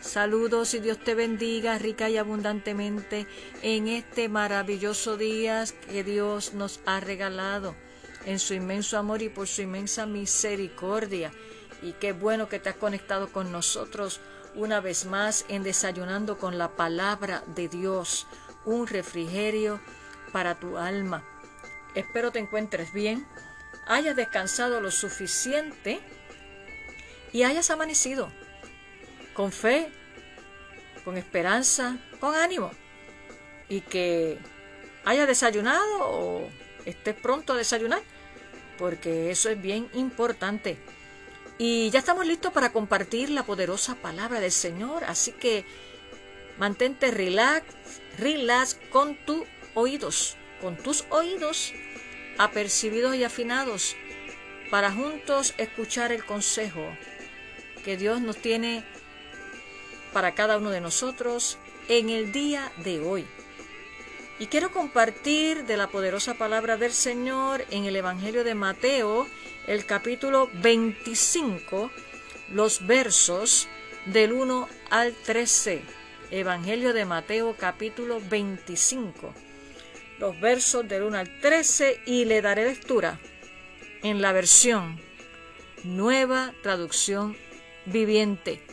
Saludos y Dios te bendiga rica y abundantemente en este maravilloso día que Dios nos ha regalado en su inmenso amor y por su inmensa misericordia. Y qué bueno que te has conectado con nosotros una vez más en desayunando con la palabra de Dios, un refrigerio para tu alma. Espero te encuentres bien, hayas descansado lo suficiente y hayas amanecido con fe, con esperanza, con ánimo. Y que haya desayunado o estés pronto a desayunar, porque eso es bien importante. Y ya estamos listos para compartir la poderosa palabra del Señor, así que mantente relax, relax con tus oídos, con tus oídos apercibidos y afinados, para juntos escuchar el consejo que Dios nos tiene para cada uno de nosotros en el día de hoy. Y quiero compartir de la poderosa palabra del Señor en el Evangelio de Mateo, el capítulo 25, los versos del 1 al 13. Evangelio de Mateo capítulo 25, los versos del 1 al 13 y le daré lectura en la versión nueva traducción viviente.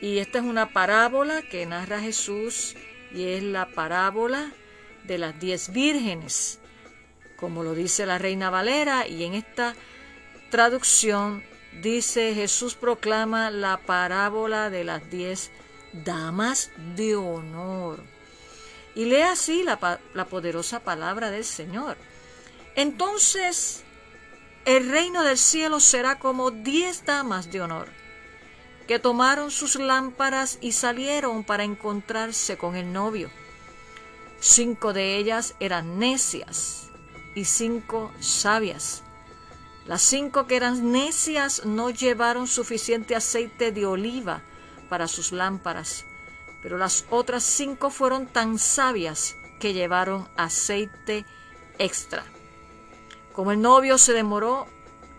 Y esta es una parábola que narra Jesús y es la parábola de las diez vírgenes, como lo dice la Reina Valera, y en esta traducción dice Jesús proclama la parábola de las diez damas de honor. Y lee así la, la poderosa palabra del Señor. Entonces el reino del cielo será como diez damas de honor que tomaron sus lámparas y salieron para encontrarse con el novio. Cinco de ellas eran necias y cinco sabias. Las cinco que eran necias no llevaron suficiente aceite de oliva para sus lámparas, pero las otras cinco fueron tan sabias que llevaron aceite extra. Como el novio se demoró,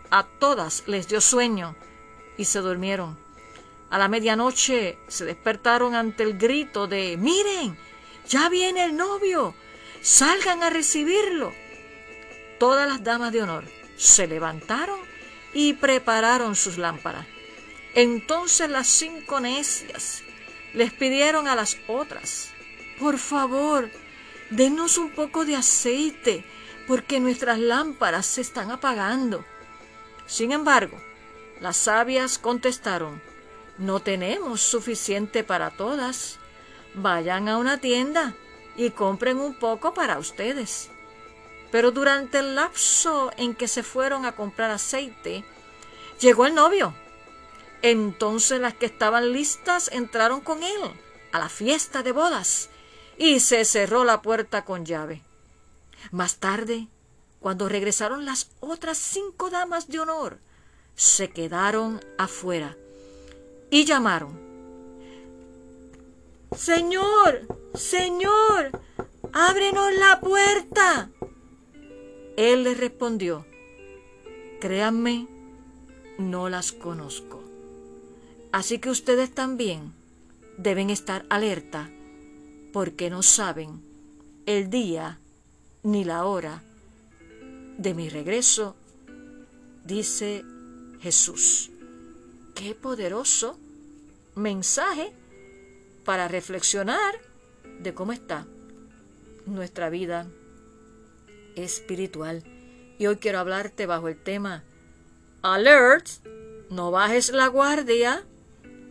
a todas les dio sueño y se durmieron. A la medianoche se despertaron ante el grito de Miren, ya viene el novio, salgan a recibirlo. Todas las damas de honor se levantaron y prepararon sus lámparas. Entonces las cinco necias les pidieron a las otras, por favor, denos un poco de aceite, porque nuestras lámparas se están apagando. Sin embargo, las sabias contestaron, no tenemos suficiente para todas. Vayan a una tienda y compren un poco para ustedes. Pero durante el lapso en que se fueron a comprar aceite, llegó el novio. Entonces las que estaban listas entraron con él a la fiesta de bodas y se cerró la puerta con llave. Más tarde, cuando regresaron las otras cinco damas de honor, se quedaron afuera y llamaron. Señor, Señor, ábrenos la puerta. Él les respondió, créanme, no las conozco. Así que ustedes también deben estar alerta porque no saben el día ni la hora de mi regreso, dice Jesús. Qué poderoso mensaje para reflexionar de cómo está nuestra vida espiritual. Y hoy quiero hablarte bajo el tema Alert, no bajes la guardia.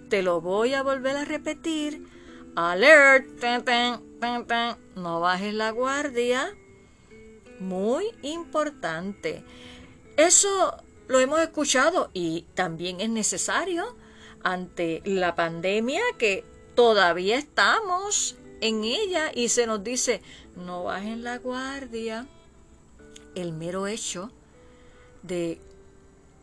Te lo voy a volver a repetir. Alert, no bajes la guardia. Muy importante. Eso lo hemos escuchado y también es necesario ante la pandemia que todavía estamos en ella y se nos dice no bajen la guardia. El mero hecho de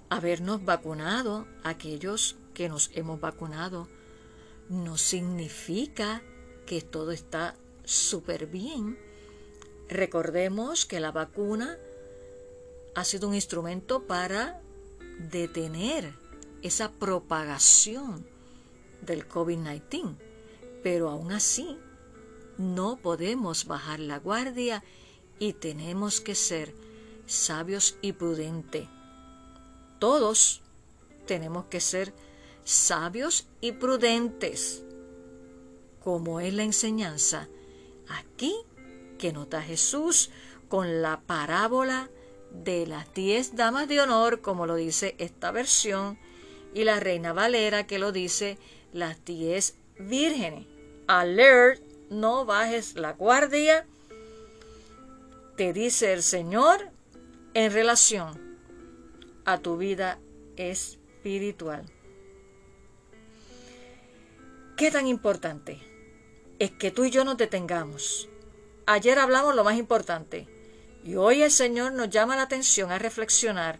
habernos vacunado, aquellos que nos hemos vacunado, no significa que todo está súper bien. Recordemos que la vacuna ha sido un instrumento para detener esa propagación del COVID-19, pero aún así no podemos bajar la guardia y tenemos que ser sabios y prudentes. Todos tenemos que ser sabios y prudentes, como es la enseñanza aquí que nota Jesús con la parábola de las diez damas de honor, como lo dice esta versión, y la reina Valera, que lo dice las diez vírgenes. Alert, no bajes la guardia, te dice el Señor en relación a tu vida espiritual. ¿Qué tan importante es que tú y yo nos detengamos? Ayer hablamos lo más importante y hoy el Señor nos llama la atención a reflexionar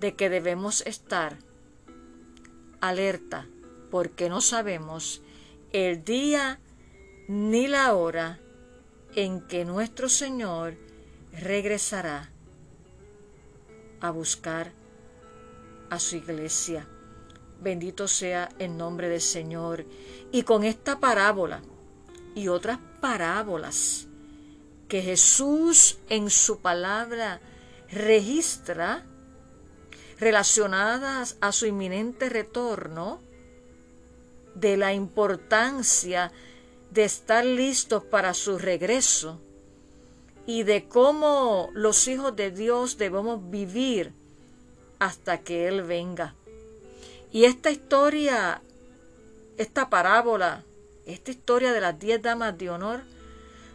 de que debemos estar alerta porque no sabemos el día ni la hora en que nuestro Señor regresará a buscar a su iglesia. Bendito sea el nombre del Señor. Y con esta parábola y otras parábolas que Jesús en su palabra registra relacionadas a su inminente retorno, de la importancia de estar listos para su regreso y de cómo los hijos de Dios debemos vivir hasta que Él venga. Y esta historia, esta parábola, esta historia de las diez damas de honor,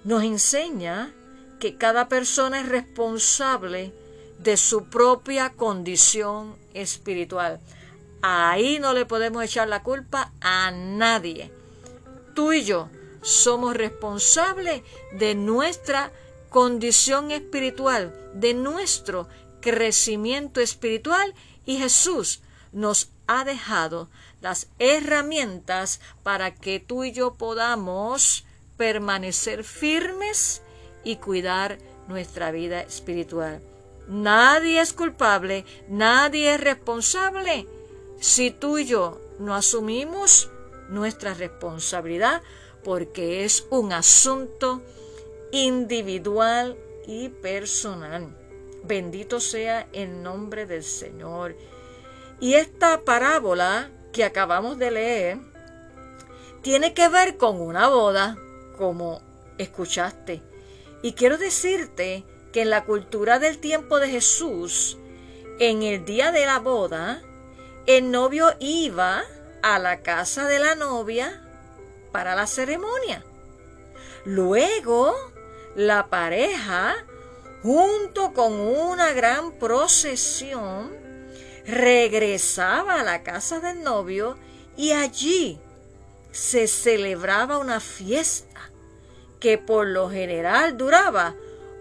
nos enseña que cada persona es responsable de su propia condición espiritual. Ahí no le podemos echar la culpa a nadie. Tú y yo somos responsables de nuestra condición espiritual, de nuestro crecimiento espiritual y Jesús nos ha dejado las herramientas para que tú y yo podamos permanecer firmes y cuidar nuestra vida espiritual. Nadie es culpable, nadie es responsable si tú y yo no asumimos nuestra responsabilidad porque es un asunto individual y personal. Bendito sea el nombre del Señor. Y esta parábola que acabamos de leer tiene que ver con una boda, como escuchaste. Y quiero decirte que en la cultura del tiempo de Jesús, en el día de la boda, el novio iba a la casa de la novia para la ceremonia. Luego, la pareja, junto con una gran procesión, regresaba a la casa del novio y allí se celebraba una fiesta que por lo general duraba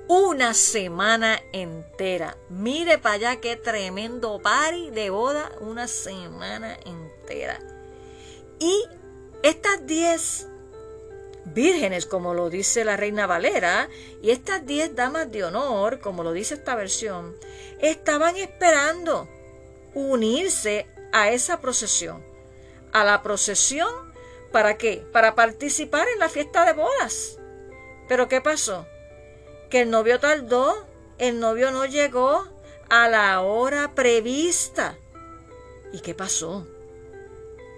una semana entera. Mire para allá qué tremendo party de boda, una semana entera. Y estas diez vírgenes, como lo dice la reina Valera, y estas diez damas de honor, como lo dice esta versión, estaban esperando unirse a esa procesión. A la procesión, ¿para qué? Para participar en la fiesta de bodas. Pero ¿qué pasó? Que el novio tardó, el novio no llegó a la hora prevista. ¿Y qué pasó?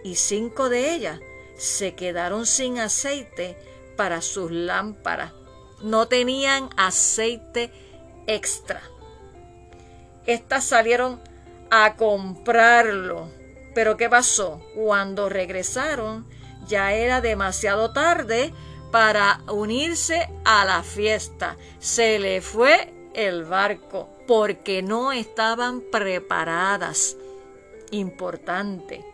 Y cinco de ellas se quedaron sin aceite para sus lámparas. No tenían aceite extra. Estas salieron a comprarlo. Pero ¿qué pasó? Cuando regresaron ya era demasiado tarde para unirse a la fiesta. Se le fue el barco porque no estaban preparadas. Importante.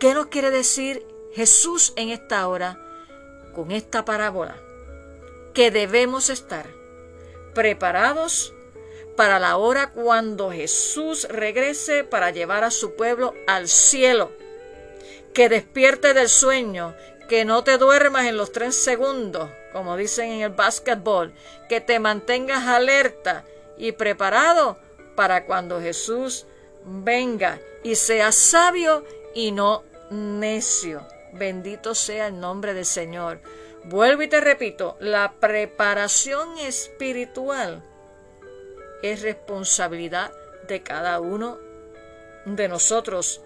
¿Qué nos quiere decir Jesús en esta hora con esta parábola? que debemos estar preparados para la hora cuando Jesús regrese para llevar a su pueblo al cielo. Que despierte del sueño, que no te duermas en los tres segundos, como dicen en el básquetbol, que te mantengas alerta y preparado para cuando Jesús venga y sea sabio y no necio. Bendito sea el nombre del Señor. Vuelvo y te repito, la preparación espiritual es responsabilidad de cada uno de nosotros,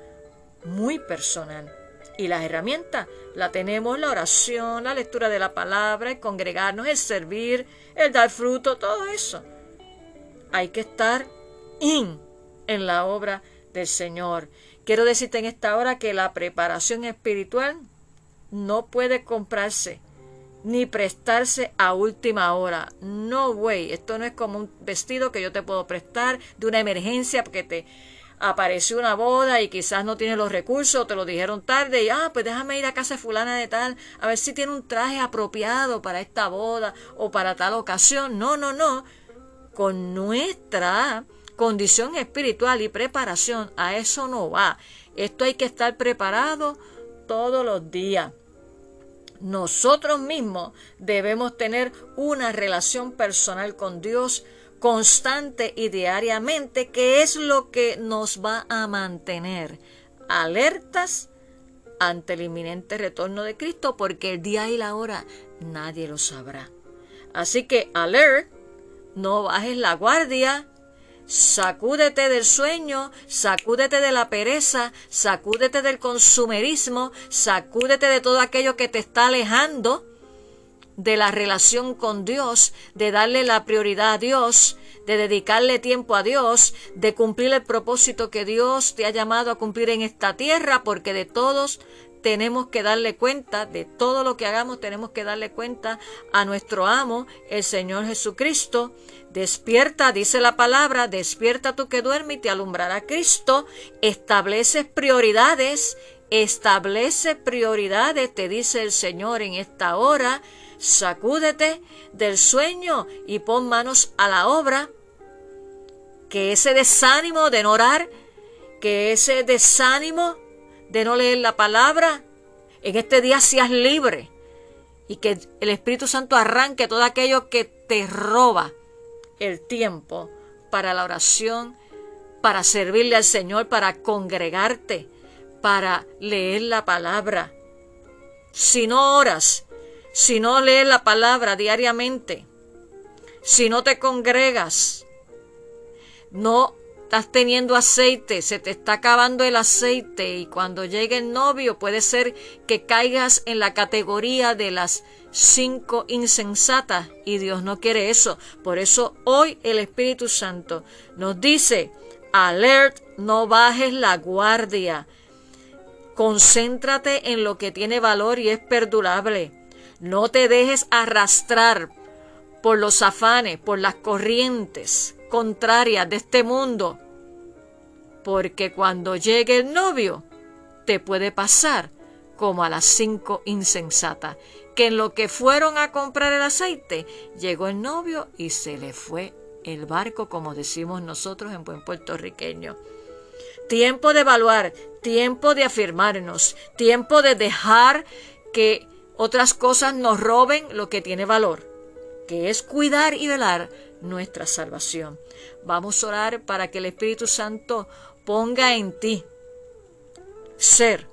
muy personal. Y las herramientas la tenemos, la oración, la lectura de la palabra, el congregarnos, el servir, el dar fruto, todo eso. Hay que estar in en la obra del Señor. Quiero decirte en esta hora que la preparación espiritual no puede comprarse ni prestarse a última hora. No, way. Esto no es como un vestido que yo te puedo prestar de una emergencia porque te apareció una boda y quizás no tienes los recursos, te lo dijeron tarde y ah, pues déjame ir a casa fulana de tal, a ver si tiene un traje apropiado para esta boda o para tal ocasión. No, no, no. Con nuestra condición espiritual y preparación, a eso no va. Esto hay que estar preparado todos los días nosotros mismos debemos tener una relación personal con Dios constante y diariamente, que es lo que nos va a mantener alertas ante el inminente retorno de Cristo, porque el día y la hora nadie lo sabrá. Así que alert, no bajes la guardia, Sacúdete del sueño, sacúdete de la pereza, sacúdete del consumerismo, sacúdete de todo aquello que te está alejando de la relación con Dios, de darle la prioridad a Dios, de dedicarle tiempo a Dios, de cumplir el propósito que Dios te ha llamado a cumplir en esta tierra, porque de todos tenemos que darle cuenta, de todo lo que hagamos tenemos que darle cuenta a nuestro amo, el Señor Jesucristo. Despierta, dice la palabra, despierta tú que duermes y te alumbrará Cristo. Establece prioridades, establece prioridades, te dice el Señor en esta hora. Sacúdete del sueño y pon manos a la obra. Que ese desánimo de no orar, que ese desánimo de no leer la palabra, en este día seas libre y que el Espíritu Santo arranque todo aquello que te roba el tiempo para la oración, para servirle al Señor, para congregarte, para leer la palabra. Si no oras, si no lees la palabra diariamente, si no te congregas, no estás teniendo aceite, se te está acabando el aceite y cuando llegue el novio puede ser que caigas en la categoría de las cinco insensatas y Dios no quiere eso. Por eso hoy el Espíritu Santo nos dice, alert, no bajes la guardia. Concéntrate en lo que tiene valor y es perdurable. No te dejes arrastrar por los afanes, por las corrientes contrarias de este mundo, porque cuando llegue el novio, te puede pasar como a las cinco insensatas, que en lo que fueron a comprar el aceite, llegó el novio y se le fue el barco, como decimos nosotros en buen puertorriqueño. Tiempo de evaluar, tiempo de afirmarnos, tiempo de dejar que otras cosas nos roben lo que tiene valor, que es cuidar y velar nuestra salvación. Vamos a orar para que el Espíritu Santo ponga en ti ser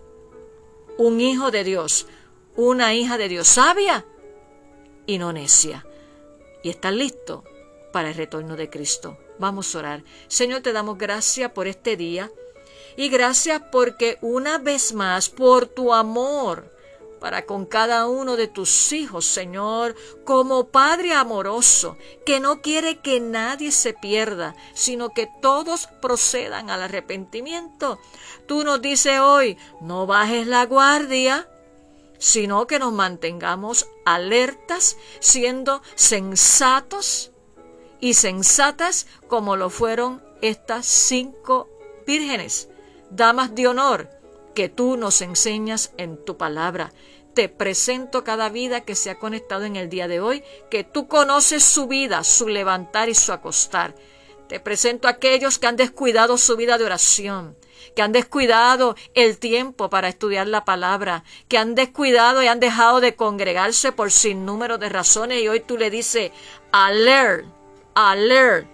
un hijo de Dios, una hija de Dios sabia y no necia. Y estar listo para el retorno de Cristo. Vamos a orar. Señor, te damos gracias por este día y gracias porque una vez más, por tu amor, para con cada uno de tus hijos, Señor, como Padre amoroso, que no quiere que nadie se pierda, sino que todos procedan al arrepentimiento. Tú nos dices hoy, no bajes la guardia, sino que nos mantengamos alertas, siendo sensatos y sensatas como lo fueron estas cinco vírgenes, damas de honor, que tú nos enseñas en tu palabra. te presento cada vida que se ha conectado en el día de hoy, que tú conoces su vida, su levantar y su acostar. Te presento a aquellos que han descuidado su vida de oración, que han descuidado el tiempo para estudiar la palabra, que han descuidado y han dejado de congregarse por sin número de razones y hoy tú le dices, alert, alert,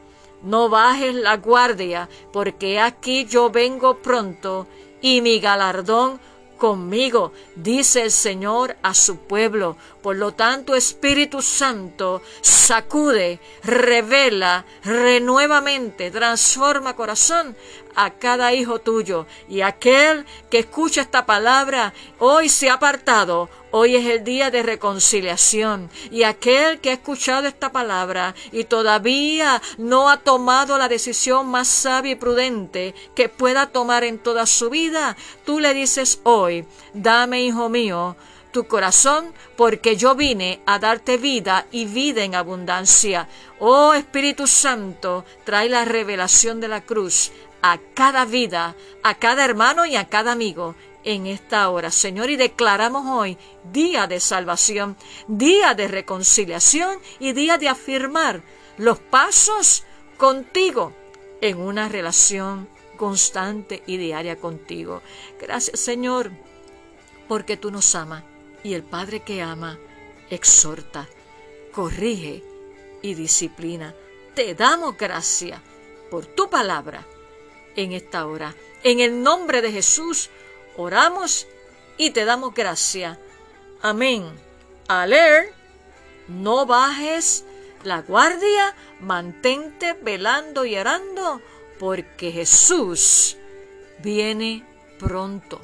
no bajes la guardia, porque aquí yo vengo pronto y mi galardón conmigo, dice el Señor a su pueblo. Por lo tanto, Espíritu Santo, sacude, revela, renuevamente, transforma corazón a cada hijo tuyo. Y aquel que escucha esta palabra hoy se ha apartado, hoy es el día de reconciliación. Y aquel que ha escuchado esta palabra y todavía no ha tomado la decisión más sabia y prudente que pueda tomar en toda su vida, tú le dices hoy, dame, hijo mío, tu corazón, porque yo vine a darte vida y vida en abundancia. Oh Espíritu Santo, trae la revelación de la cruz a cada vida, a cada hermano y a cada amigo en esta hora, Señor, y declaramos hoy día de salvación, día de reconciliación y día de afirmar los pasos contigo en una relación constante y diaria contigo. Gracias, Señor, porque tú nos amas y el Padre que ama exhorta, corrige y disciplina. Te damos gracias por tu palabra en esta hora. En el nombre de Jesús oramos y te damos gracia. Amén. Aler, no bajes la guardia, mantente velando y orando, porque Jesús viene pronto.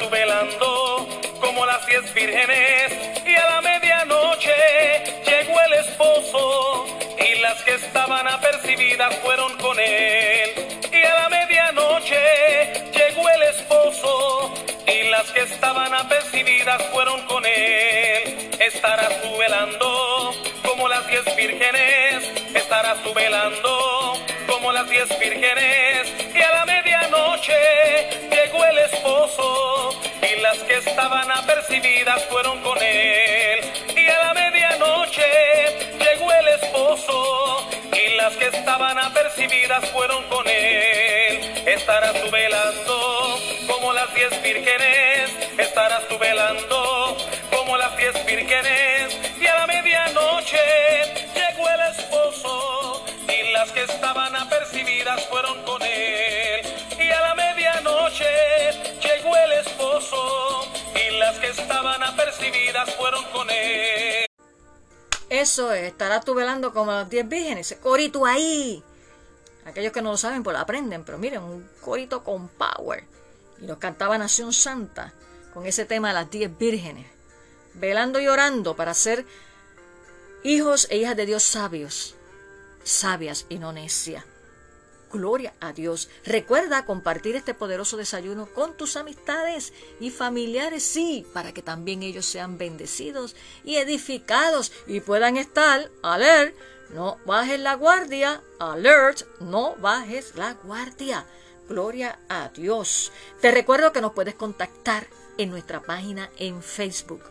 Tú velando como las diez vírgenes. Y a la medianoche llegó el esposo y las que estaban apercibidas fueron con él. Y a la medianoche llegó el esposo y las que estaban apercibidas fueron con él. Estarás tú velando como las diez vírgenes. Estarás tú velando como las diez vírgenes. Y a la medianoche llegó el esposo que estaban apercibidas fueron con él. Y a la medianoche llegó el esposo y las que estaban apercibidas fueron con él. Estarás tú velando como las diez vírgenes, estarás tú velando como las diez vírgenes y a la medianoche llegó el esposo y las que estaban apercibidas fueron con él que estaban apercibidas fueron con él. Eso es, estarás tú velando como las diez vírgenes, ese corito ahí. Aquellos que no lo saben, pues lo aprenden, pero miren, un corito con power. Y nos cantaba Nación Santa con ese tema de las diez vírgenes, velando y orando para ser hijos e hijas de Dios sabios, sabias y no necias. Gloria a Dios. Recuerda compartir este poderoso desayuno con tus amistades y familiares, sí, para que también ellos sean bendecidos y edificados y puedan estar, alert, no bajes la guardia, alert, no bajes la guardia. Gloria a Dios. Te recuerdo que nos puedes contactar en nuestra página en Facebook.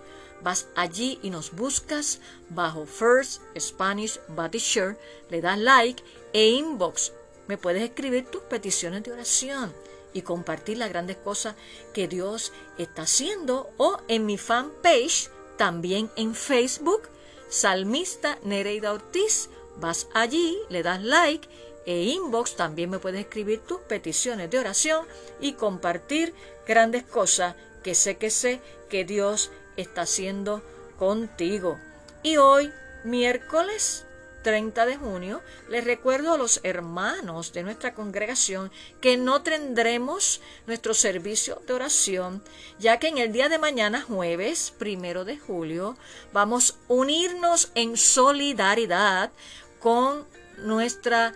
Vas allí y nos buscas bajo First Spanish Body Shirt, le das like e inbox me puedes escribir tus peticiones de oración y compartir las grandes cosas que Dios está haciendo o en mi fanpage, también en Facebook, Salmista Nereida Ortiz. Vas allí, le das like e inbox, también me puedes escribir tus peticiones de oración y compartir grandes cosas que sé que sé que Dios está haciendo contigo. Y hoy, miércoles 30 de junio, les recuerdo a los hermanos de nuestra congregación que no tendremos nuestro servicio de oración, ya que en el día de mañana, jueves primero de julio, vamos a unirnos en solidaridad con nuestra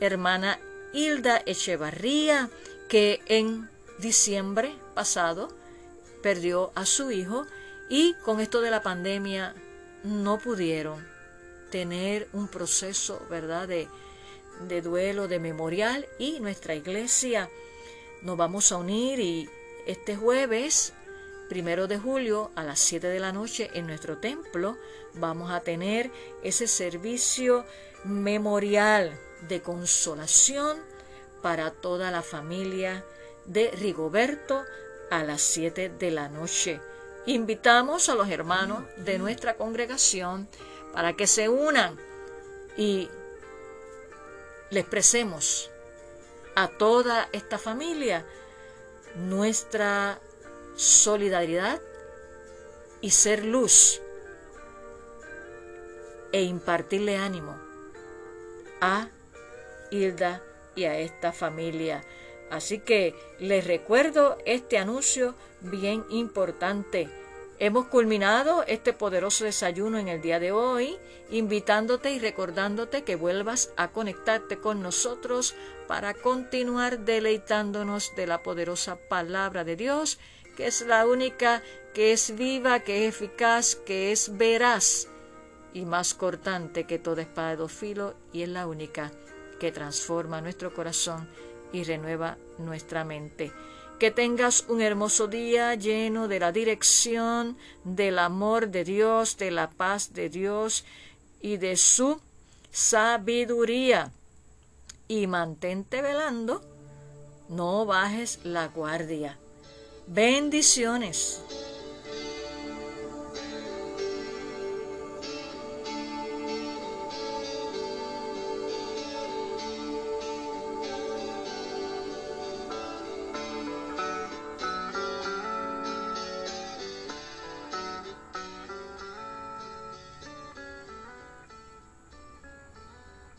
hermana Hilda Echevarría, que en diciembre pasado perdió a su hijo y con esto de la pandemia no pudieron tener un proceso, ¿verdad?, de, de duelo, de memorial y nuestra iglesia nos vamos a unir y este jueves, primero de julio, a las 7 de la noche en nuestro templo, vamos a tener ese servicio memorial de consolación para toda la familia de Rigoberto a las 7 de la noche. Invitamos a los hermanos de nuestra congregación para que se unan y le expresemos a toda esta familia nuestra solidaridad y ser luz e impartirle ánimo a Hilda y a esta familia. Así que les recuerdo este anuncio bien importante. Hemos culminado este poderoso desayuno en el día de hoy, invitándote y recordándote que vuelvas a conectarte con nosotros para continuar deleitándonos de la poderosa palabra de Dios, que es la única que es viva, que es eficaz, que es veraz y más cortante que toda espada de dos filos y es la única que transforma nuestro corazón y renueva nuestra mente. Que tengas un hermoso día lleno de la dirección, del amor de Dios, de la paz de Dios y de su sabiduría. Y mantente velando, no bajes la guardia. Bendiciones.